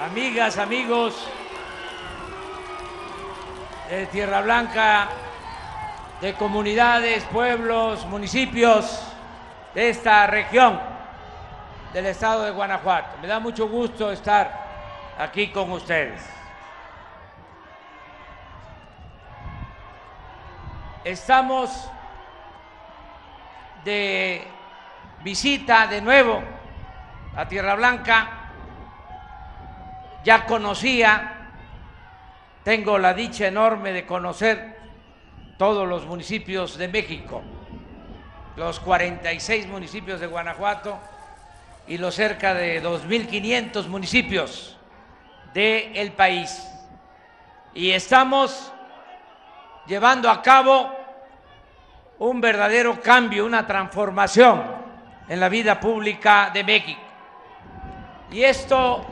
amigas, amigos de Tierra Blanca, de comunidades, pueblos, municipios de esta región del estado de Guanajuato. Me da mucho gusto estar aquí con ustedes. Estamos de visita de nuevo a Tierra Blanca. Ya conocía, tengo la dicha enorme de conocer todos los municipios de México, los 46 municipios de Guanajuato y los cerca de 2.500 municipios del país. Y estamos llevando a cabo un verdadero cambio, una transformación en la vida pública de México. Y esto,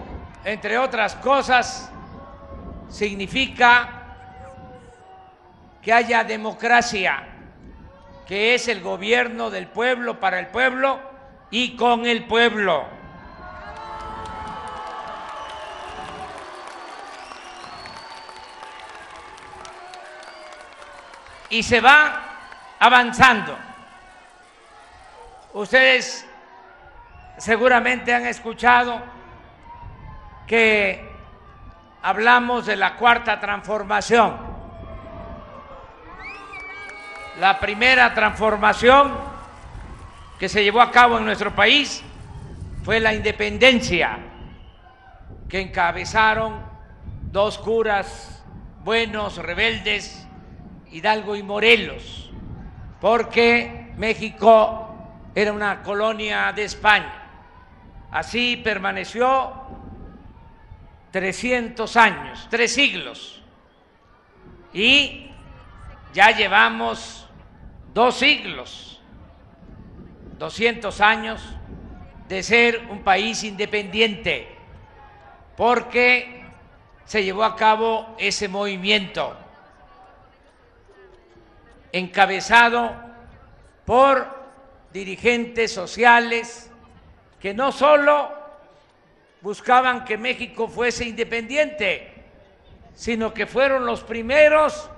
entre otras cosas, significa que haya democracia, que es el gobierno del pueblo para el pueblo y con el pueblo. Y se va avanzando. Ustedes seguramente han escuchado que hablamos de la cuarta transformación. La primera transformación que se llevó a cabo en nuestro país fue la independencia que encabezaron dos curas buenos, rebeldes, Hidalgo y Morelos, porque México era una colonia de España. Así permaneció 300 años, tres siglos, y ya llevamos dos siglos, 200 años de ser un país independiente, porque se llevó a cabo ese movimiento encabezado por dirigentes sociales que no solo buscaban que México fuese independiente, sino que fueron los primeros,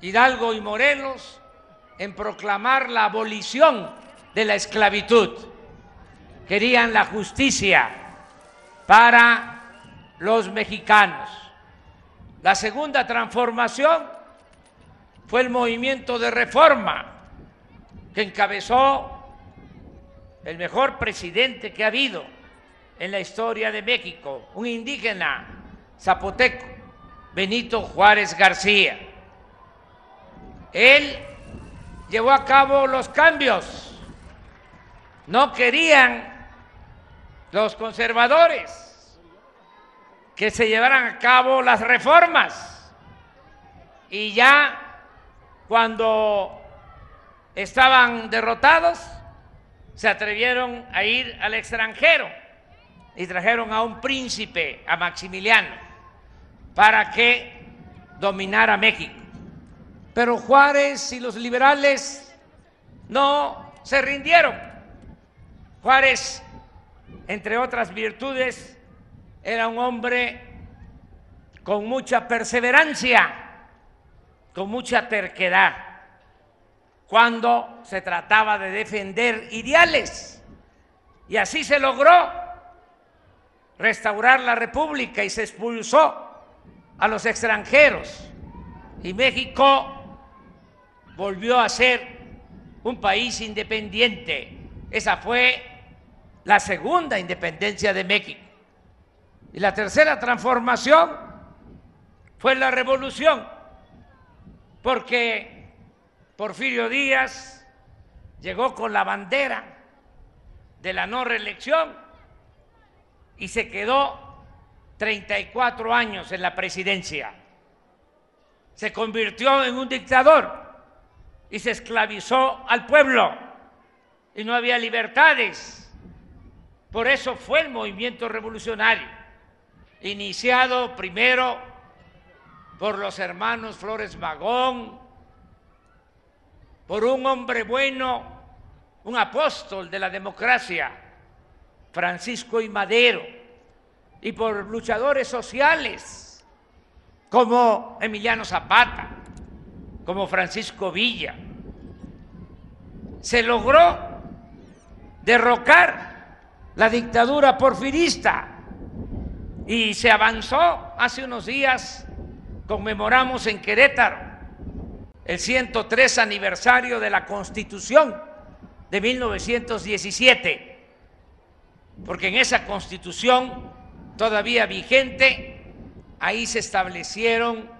Hidalgo y Morelos, en proclamar la abolición de la esclavitud. Querían la justicia para los mexicanos. La segunda transformación fue el movimiento de reforma que encabezó el mejor presidente que ha habido en la historia de México, un indígena zapoteco, Benito Juárez García. Él llevó a cabo los cambios. No querían los conservadores que se llevaran a cabo las reformas. Y ya cuando estaban derrotados, se atrevieron a ir al extranjero y trajeron a un príncipe, a Maximiliano, para que dominara México. Pero Juárez y los liberales no se rindieron. Juárez, entre otras virtudes, era un hombre con mucha perseverancia, con mucha terquedad, cuando se trataba de defender ideales. Y así se logró restaurar la República y se expulsó a los extranjeros. Y México volvió a ser un país independiente. Esa fue la segunda independencia de México. Y la tercera transformación fue la revolución, porque Porfirio Díaz llegó con la bandera de la no reelección y se quedó 34 años en la presidencia. Se convirtió en un dictador y se esclavizó al pueblo y no había libertades. Por eso fue el movimiento revolucionario, iniciado primero por los hermanos Flores Magón, por un hombre bueno, un apóstol de la democracia, Francisco y Madero, y por luchadores sociales como Emiliano Zapata, como Francisco Villa. Se logró derrocar la dictadura porfirista y se avanzó hace unos días, conmemoramos en Querétaro el 103 aniversario de la Constitución de 1917, porque en esa Constitución todavía vigente, ahí se establecieron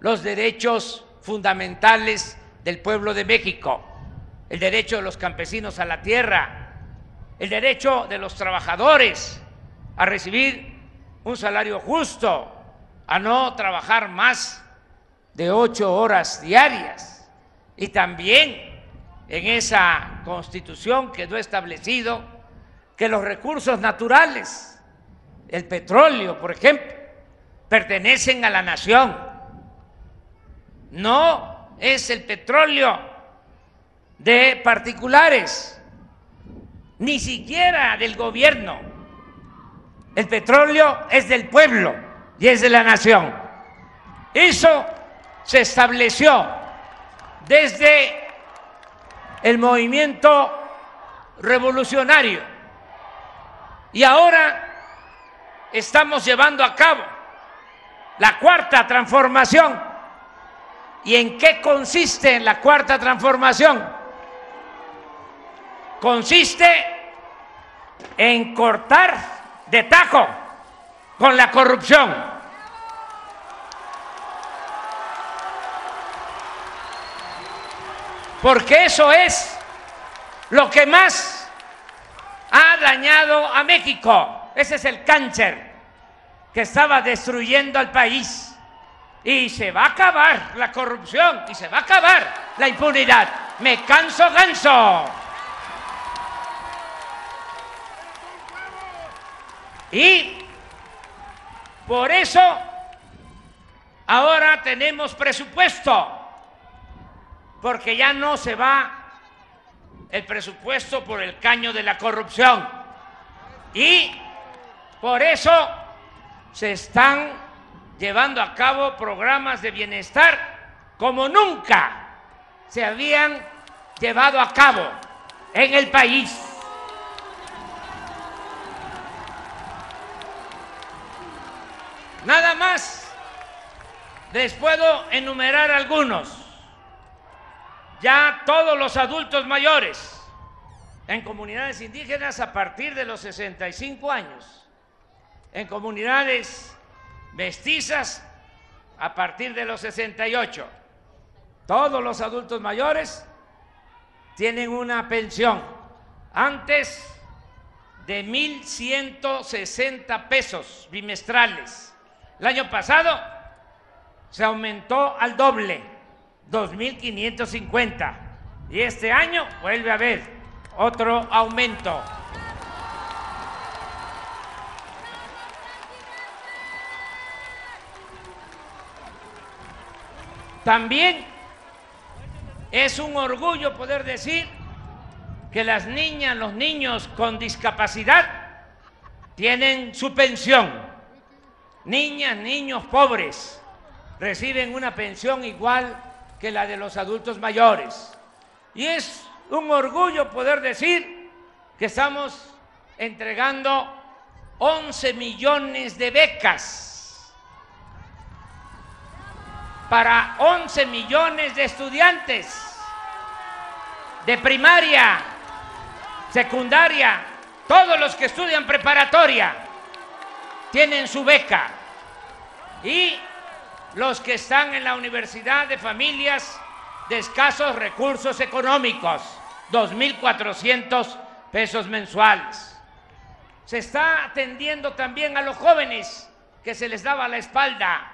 los derechos fundamentales del pueblo de México, el derecho de los campesinos a la tierra, el derecho de los trabajadores a recibir un salario justo, a no trabajar más de ocho horas diarias. Y también en esa constitución quedó establecido que los recursos naturales, el petróleo, por ejemplo, pertenecen a la nación. No es el petróleo de particulares, ni siquiera del gobierno. El petróleo es del pueblo y es de la nación. Eso se estableció desde el movimiento revolucionario y ahora estamos llevando a cabo la cuarta transformación. ¿Y en qué consiste la cuarta transformación? Consiste en cortar de tajo con la corrupción porque eso es lo que más ha dañado a México. Ese es el cáncer que estaba destruyendo al país. Y se va a acabar la corrupción y se va a acabar la impunidad. Me canso ganso. Y por eso ahora tenemos presupuesto porque ya no se va el presupuesto por el caño de la corrupción. Y por eso se están llevando a cabo programas de bienestar como nunca se habían llevado a cabo en el país. Nada más les puedo enumerar algunos ya todos los adultos mayores en comunidades indígenas a partir de los 65 años, en comunidades mestizas a partir de los 68. Todos los adultos mayores tienen una pensión antes de 1.160 pesos bimestrales. El año pasado se aumentó al doble 2.550. Y este año vuelve a haber otro aumento. También es un orgullo poder decir que las niñas, los niños con discapacidad tienen su pensión. Niñas, niños pobres reciben una pensión igual que la de los adultos mayores. Y es un orgullo poder decir que estamos entregando 11 millones de becas para 11 millones de estudiantes de primaria, secundaria, todos los que estudian preparatoria tienen su beca. Y los que están en la universidad de familias de escasos recursos económicos, 2.400 pesos mensuales. Se está atendiendo también a los jóvenes que se les daba la espalda,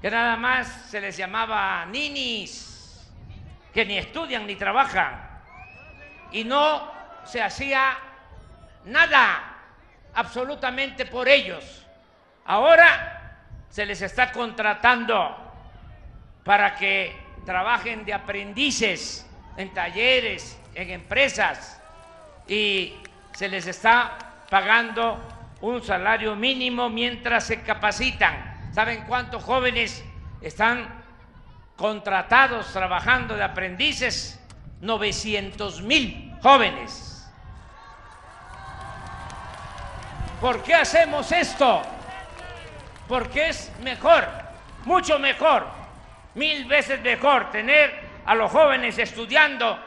que nada más se les llamaba ninis, que ni estudian ni trabajan, y no se hacía nada absolutamente por ellos. Ahora se les está contratando para que trabajen de aprendices en talleres, en empresas y se les está pagando un salario mínimo mientras se capacitan. ¿Saben cuántos jóvenes están contratados trabajando de aprendices? 900 mil jóvenes. ¿Por qué hacemos esto? Porque es mejor, mucho mejor, mil veces mejor tener a los jóvenes estudiando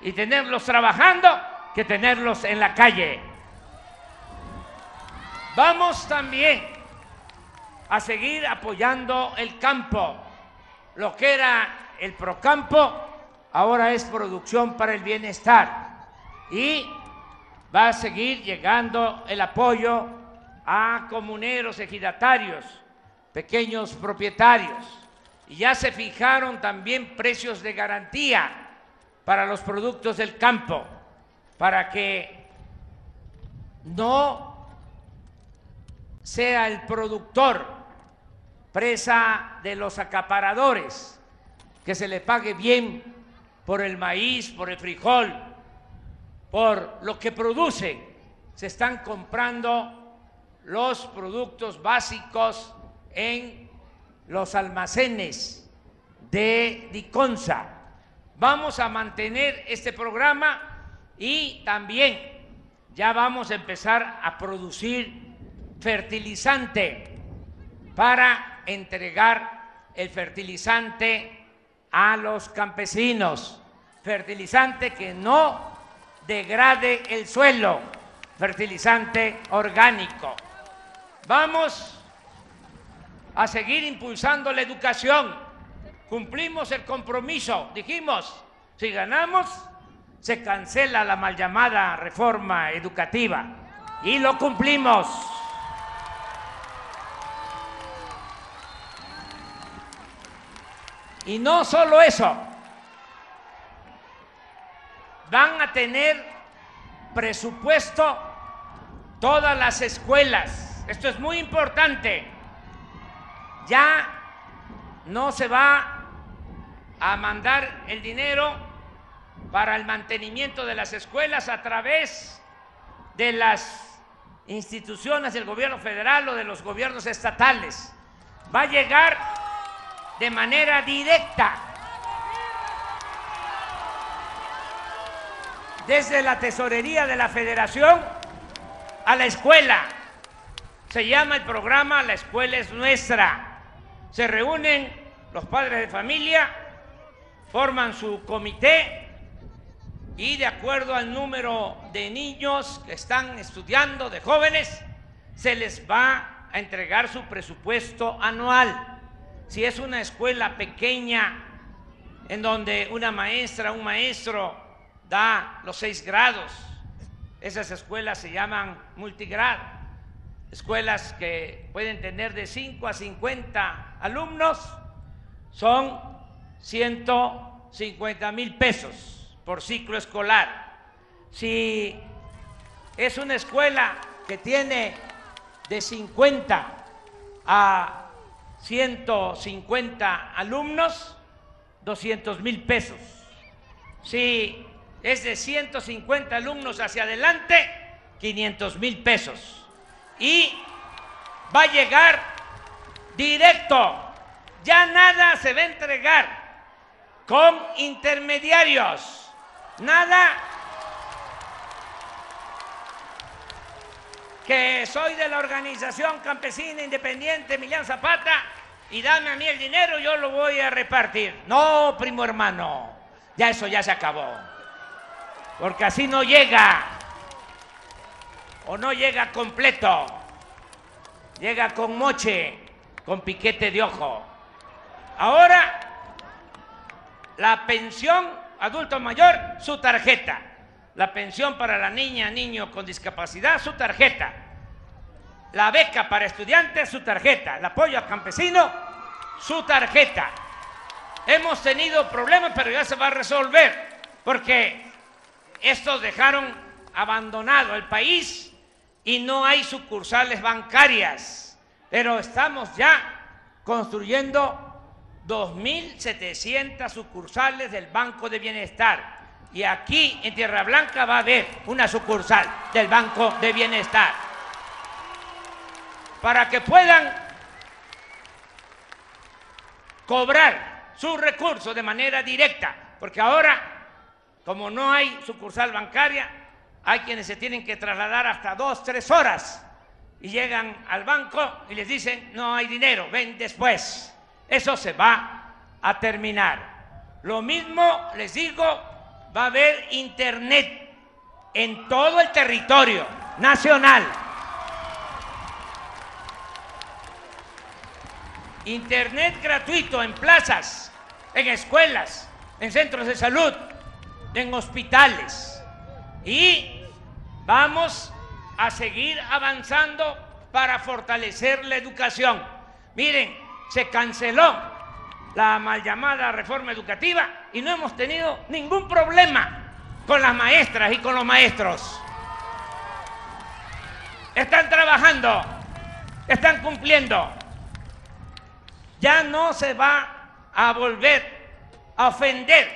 y tenerlos trabajando que tenerlos en la calle. Vamos también a seguir apoyando el campo. Lo que era el procampo ahora es producción para el bienestar. Y va a seguir llegando el apoyo a comuneros, ejidatarios, pequeños propietarios. Y ya se fijaron también precios de garantía para los productos del campo, para que no sea el productor presa de los acaparadores, que se le pague bien por el maíz, por el frijol, por lo que producen. Se están comprando los productos básicos en los almacenes de Diconsa. Vamos a mantener este programa y también ya vamos a empezar a producir fertilizante para entregar el fertilizante a los campesinos, fertilizante que no degrade el suelo, fertilizante orgánico. Vamos a seguir impulsando la educación. Cumplimos el compromiso, dijimos, si ganamos, se cancela la mal llamada reforma educativa. Y lo cumplimos. Y no solo eso, van a tener presupuesto todas las escuelas. Esto es muy importante. Ya no se va a mandar el dinero para el mantenimiento de las escuelas a través de las instituciones del gobierno federal o de los gobiernos estatales. Va a llegar de manera directa desde la tesorería de la federación a la escuela. Se llama el programa La escuela es nuestra. Se reúnen los padres de familia, forman su comité y de acuerdo al número de niños que están estudiando, de jóvenes, se les va a entregar su presupuesto anual si es una escuela pequeña en donde una maestra, un maestro da los seis grados, esas escuelas se llaman multigrado, escuelas que pueden tener de 5 a 50 alumnos, son 150 mil pesos por ciclo escolar. Si es una escuela que tiene de 50 a 150 alumnos, 200 mil pesos. Si es de 150 alumnos hacia adelante, 500 mil pesos. Y va a llegar directo. Ya nada se va a entregar con intermediarios. Nada que soy de la organización campesina independiente Emiliano Zapata y dame a mí el dinero, yo lo voy a repartir. No, primo hermano, ya eso ya se acabó. Porque así no llega. O no llega completo. Llega con moche, con piquete de ojo. Ahora, la pensión adulto mayor, su tarjeta la pensión para la niña, niño con discapacidad, su tarjeta, la beca para estudiantes, su tarjeta, el apoyo al campesino, su tarjeta. Hemos tenido problemas, pero ya se va a resolver, porque estos dejaron abandonado el país y no hay sucursales bancarias, pero estamos ya construyendo 2.700 sucursales del Banco de Bienestar. Y aquí en Tierra Blanca va a haber una sucursal del Banco de Bienestar. para que puedan cobrar sus recursos de manera directa, porque ahora, como no hay sucursal bancaria, hay quienes se tienen que trasladar hasta dos, tres horas y llegan al banco y les dicen, no hay dinero, ven después. Eso se va a terminar. Lo mismo les digo, va a haber internet en todo el territorio nacional. Internet gratuito en plazas, en escuelas, en centros de salud, en hospitales. Y vamos a seguir avanzando para fortalecer la educación. Miren, se canceló la mal llamada reforma educativa y no hemos tenido ningún problema con las maestras y con los maestros. Están trabajando, están cumpliendo ya no se va a volver a ofender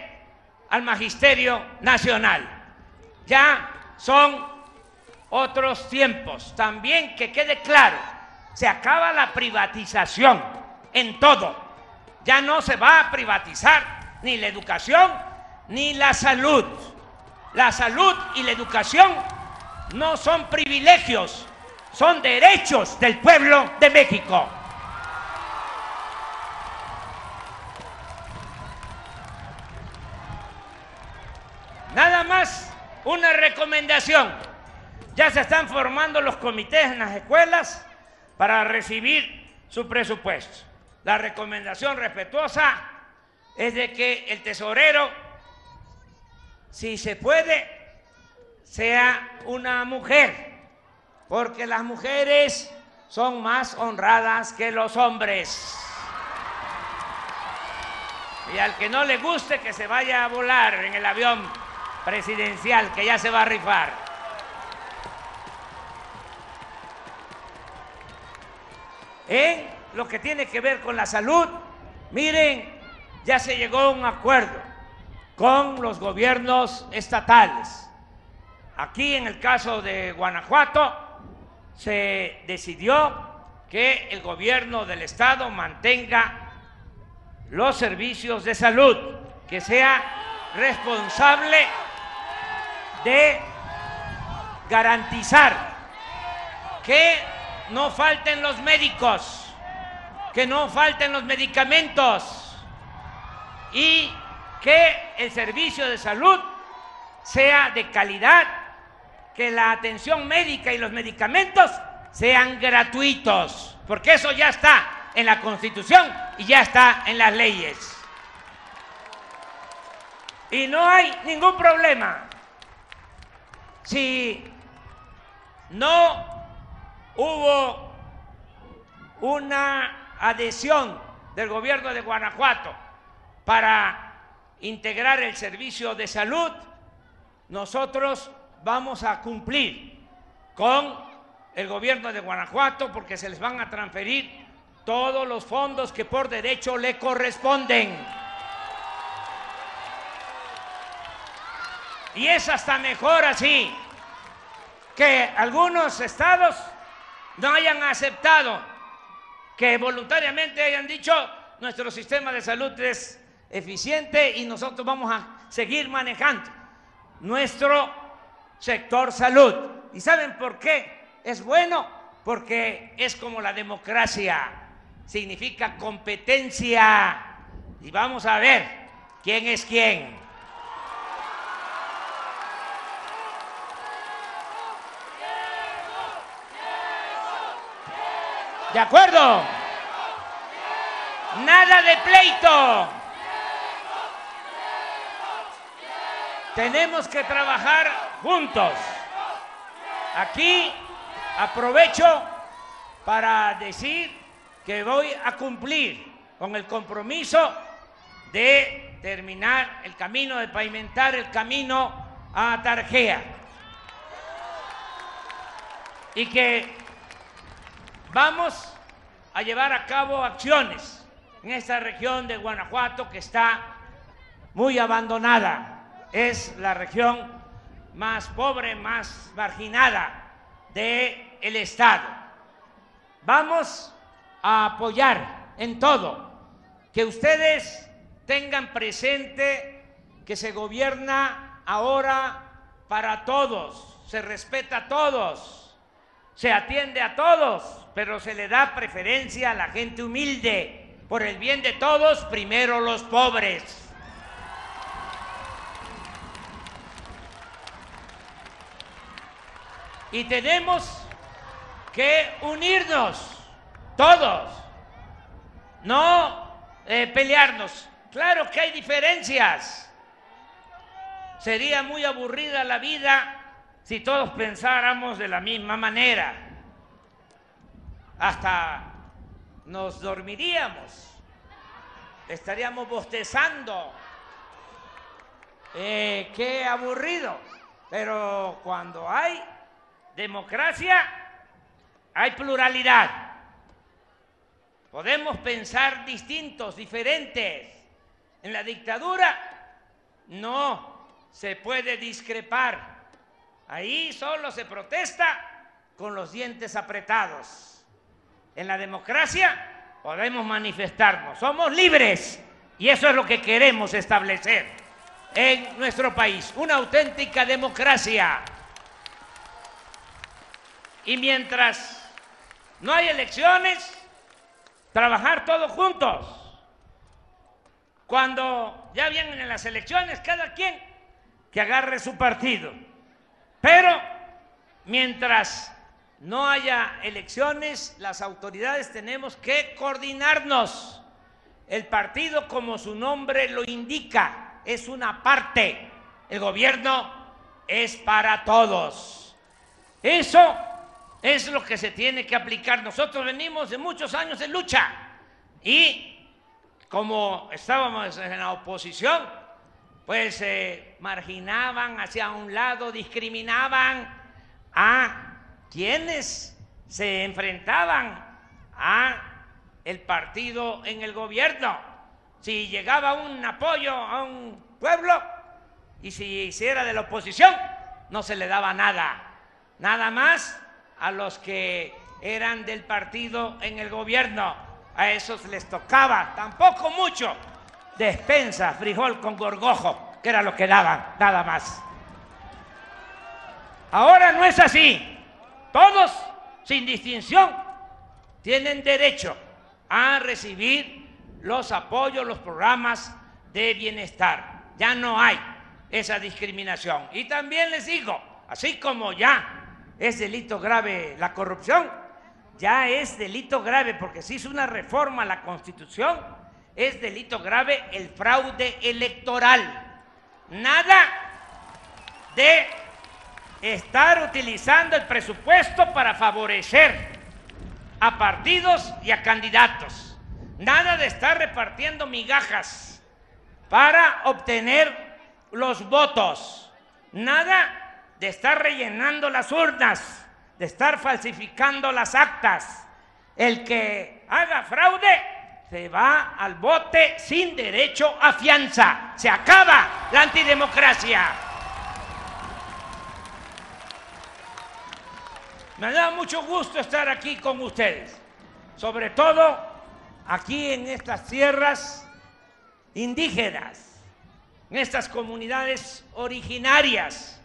al magisterio nacional. Ya son otros tiempos. También que quede claro, se acaba la privatización en todo. Ya no se va a privatizar ni la educación ni la salud. La salud y la educación no son privilegios, son derechos del pueblo de México. Nada más una recomendación. Ya se están formando los comités en las escuelas para recibir su presupuesto. La recomendación respetuosa es de que el tesorero, si se puede, sea una mujer, porque las mujeres son más honradas que los hombres. Y al que no le guste, que se vaya a volar en el avión presidencial que ya se va a rifar. En lo que tiene que ver con la salud, miren, ya se llegó a un acuerdo con los gobiernos estatales. Aquí en el caso de Guanajuato se decidió que el gobierno del estado mantenga los servicios de salud, que sea responsable de garantizar que no falten los médicos, que no falten los medicamentos. Y que el servicio de salud sea de calidad, que la atención médica y los medicamentos sean gratuitos, porque eso ya está en la Constitución y ya está en las leyes. Y no hay ningún problema si no hubo una adhesión del gobierno de Guanajuato para integrar el servicio de salud, nosotros vamos a cumplir con el gobierno de Guanajuato porque se les van a transferir todos los fondos que por derecho le corresponden. Y es hasta mejor así que algunos estados no hayan aceptado, que voluntariamente hayan dicho nuestro sistema de salud es eficiente y nosotros vamos a seguir manejando nuestro sector salud. ¿Y saben por qué? Es bueno porque es como la democracia, significa competencia. Y vamos a ver quién es quién. ¿De acuerdo? Nada de pleito. Tenemos que trabajar juntos. Aquí aprovecho para decir que voy a cumplir con el compromiso de terminar el camino, de pavimentar el camino a Tarjea. Y que Vamos a llevar a cabo acciones en esta región de Guanajuato que está muy abandonada. Es la región más pobre, más marginada del el estado. vamos a apoyar en todo que ustedes tengan presente que se gobierna ahora para todos, se respeta a todos, se atiende a todos, pero se le da preferencia a la gente humilde. Por el bien de todos, primero los pobres. Y tenemos que unirnos todos, no eh, pelearnos. Claro que hay diferencias. Sería muy aburrida la vida si todos pensáramos de la misma manera. Hasta nos dormiríamos, estaríamos bostezando. Eh, qué aburrido. Pero cuando hay democracia, hay pluralidad. Podemos pensar distintos, diferentes. En la dictadura no se puede discrepar. Ahí solo se protesta con los dientes apretados. En la democracia podemos manifestarnos. Somos libres y eso es lo que queremos establecer en nuestro país. Una auténtica democracia. Y mientras no hay elecciones, trabajar todos juntos. Cuando ya vienen en las elecciones, cada quien que agarre su partido. Pero mientras no haya elecciones, las autoridades tenemos que coordinarnos. El partido, como su nombre lo indica, es una parte. El gobierno es para todos. Eso es lo que se tiene que aplicar. Nosotros venimos de muchos años de lucha y como estábamos en la oposición, pues se marginaban hacia un lado, discriminaban a quienes se enfrentaban a el partido en el gobierno. Si llegaba un apoyo a un pueblo y si hiciera de la oposición, no se le daba nada. Nada más a los que eran del partido en el gobierno. A esos les tocaba, tampoco mucho, despensa, frijol con gorgojo, que era lo que daban, nada más. Ahora no es así. Todos, sin distinción, tienen derecho a recibir los apoyos, los programas de bienestar. Ya no hay esa discriminación. Y también les digo, así como ya es delito grave la corrupción, ya es delito grave porque se hizo una reforma a la Constitución, es delito grave el fraude electoral. Nada de estar utilizando el presupuesto para favorecer a partidos y a candidatos. Nada de estar repartiendo migajas para obtener los votos. Nada de estar rellenando las urnas, de estar falsificando las actas. El que haga fraude se va al bote sin derecho a fianza. Se acaba la antidemocracia. Me da mucho gusto estar aquí con ustedes, sobre todo aquí en estas tierras indígenas, en estas comunidades originarias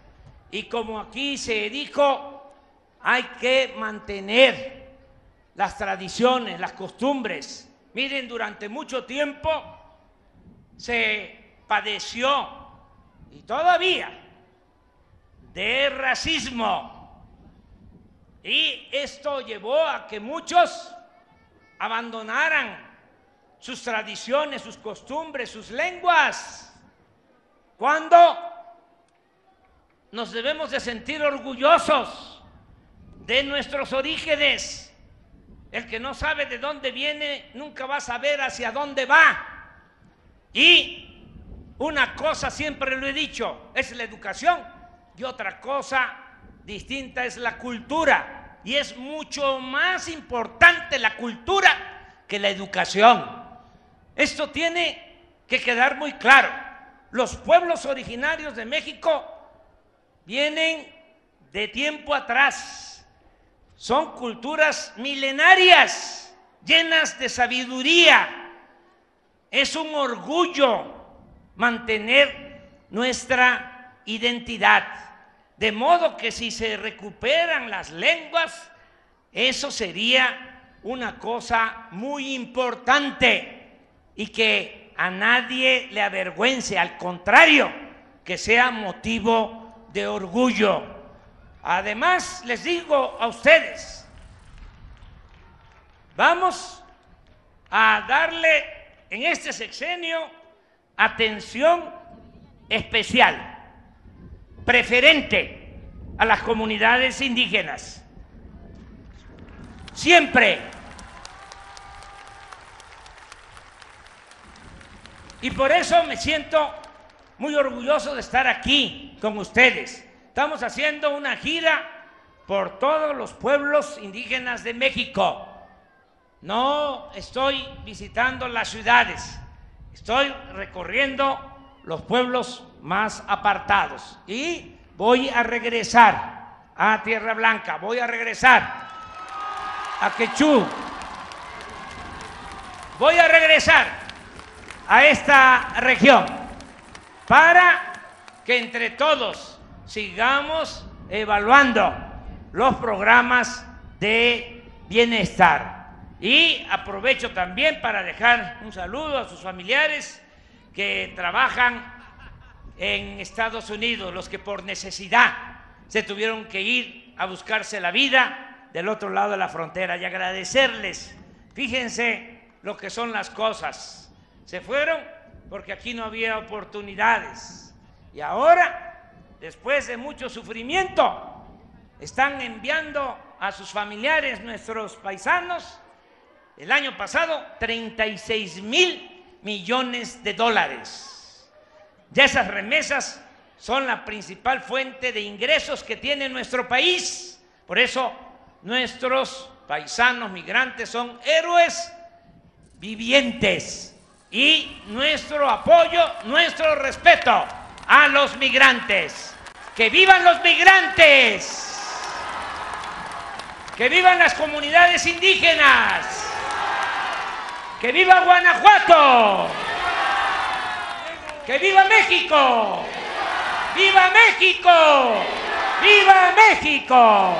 y como aquí se dijo, hay que mantener las tradiciones, las costumbres. Miren, durante mucho tiempo se padeció y todavía de racismo. Y esto llevó a que muchos abandonaran sus tradiciones, sus costumbres, sus lenguas. Cuando nos debemos de sentir orgullosos de nuestros orígenes. El que no sabe de dónde viene nunca va a saber hacia dónde va. Y una cosa siempre lo he dicho, es la educación y otra cosa distinta es la cultura. Y es mucho más importante la cultura que la educación. Esto tiene que quedar muy claro. Los pueblos originarios de México vienen de tiempo atrás son culturas milenarias, llenas de sabiduría. Es un orgullo mantener nuestra identidad. De modo que si se recuperan las lenguas, eso sería una cosa muy importante y que a nadie le avergüence, al contrario, que sea motivo de orgullo. Además, les digo a ustedes, vamos a darle en este sexenio atención especial, preferente a las comunidades indígenas. Siempre. Y por eso me siento muy orgulloso de estar aquí con ustedes Estamos haciendo una gira por todos los pueblos indígenas de México. No estoy visitando las ciudades, estoy recorriendo los pueblos más apartados y voy a regresar a Tierra Blanca, voy a regresar a Quechú, voy a regresar a esta región para que entre todos sigamos evaluando los programas de bienestar. Y aprovecho también para dejar un saludo a sus familiares que trabajan en Estados Unidos, los que por necesidad se tuvieron que ir a buscarse la vida del otro lado de la frontera y agradecerles. Fíjense lo que son las cosas. Se fueron porque aquí no había oportunidades. Y ahora después de mucho sufrimiento, están enviando a sus familiares, nuestros paisanos, el año pasado 36 mil millones de dólares. Ya esas remesas son la principal fuente de ingresos que tiene nuestro país. Por eso nuestros paisanos migrantes son héroes vivientes y nuestro apoyo, nuestro respeto a los migrantes. ¡Que vivan los migrantes! ¡Que vivan las comunidades indígenas! ¡Que viva Guanajuato! ¡Que viva México! ¡Viva México! ¡Viva México!